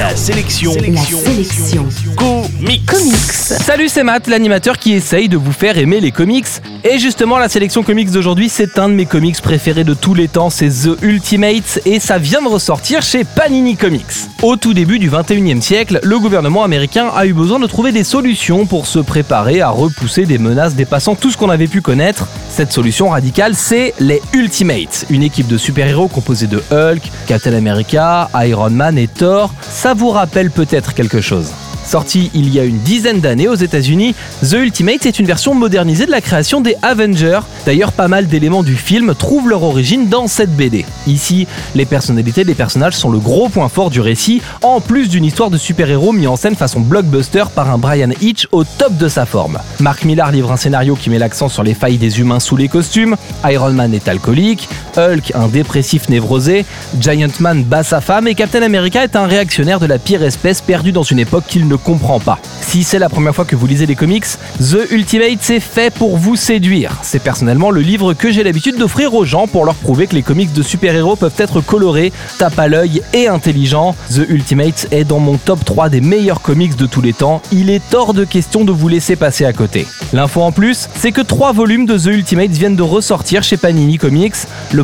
La sélection. La sélection. Comics. Comics. Salut, c'est Matt, l'animateur qui essaye de vous faire aimer les comics. Et justement, la sélection comics d'aujourd'hui, c'est un de mes comics préférés de tous les temps, c'est The Ultimates, et ça vient de ressortir chez Panini Comics. Au tout début du 21e siècle, le gouvernement américain a eu besoin de trouver des solutions pour se préparer à repousser des menaces dépassant tout ce qu'on avait pu connaître. Cette solution radicale, c'est les Ultimates, une équipe de super-héros composée de Hulk, Captain America, Iron Man et Thor. Ça vous rappelle peut-être quelque chose? Sorti il y a une dizaine d'années aux États-Unis, The Ultimate est une version modernisée de la création des Avengers. D'ailleurs, pas mal d'éléments du film trouvent leur origine dans cette BD. Ici, les personnalités des personnages sont le gros point fort du récit, en plus d'une histoire de super-héros mis en scène façon blockbuster par un Brian Hitch au top de sa forme. Mark Millar livre un scénario qui met l'accent sur les failles des humains sous les costumes, Iron Man est alcoolique, Hulk un dépressif névrosé, Giant Man bat sa femme et Captain America est un réactionnaire de la pire espèce perdu dans une époque qu'il ne comprend pas. Si c'est la première fois que vous lisez les comics, The Ultimate c'est fait pour vous séduire. C'est personnellement le livre que j'ai l'habitude d'offrir aux gens pour leur prouver que les comics de super-héros peuvent être colorés, tape à l'œil et intelligents. The Ultimate est dans mon top 3 des meilleurs comics de tous les temps. Il est hors de question de vous laisser passer à côté. L'info en plus, c'est que trois volumes de The Ultimate viennent de ressortir chez Panini Comics.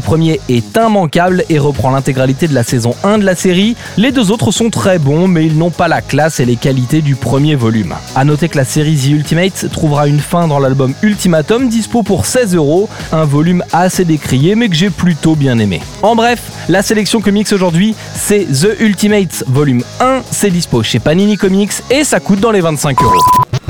Premier est immanquable et reprend l'intégralité de la saison 1 de la série. Les deux autres sont très bons, mais ils n'ont pas la classe et les qualités du premier volume. A noter que la série The Ultimate trouvera une fin dans l'album Ultimatum, dispo pour 16 euros, un volume assez décrié mais que j'ai plutôt bien aimé. En bref, la sélection comics aujourd'hui, c'est The Ultimate volume 1, c'est dispo chez Panini Comics et ça coûte dans les 25 euros.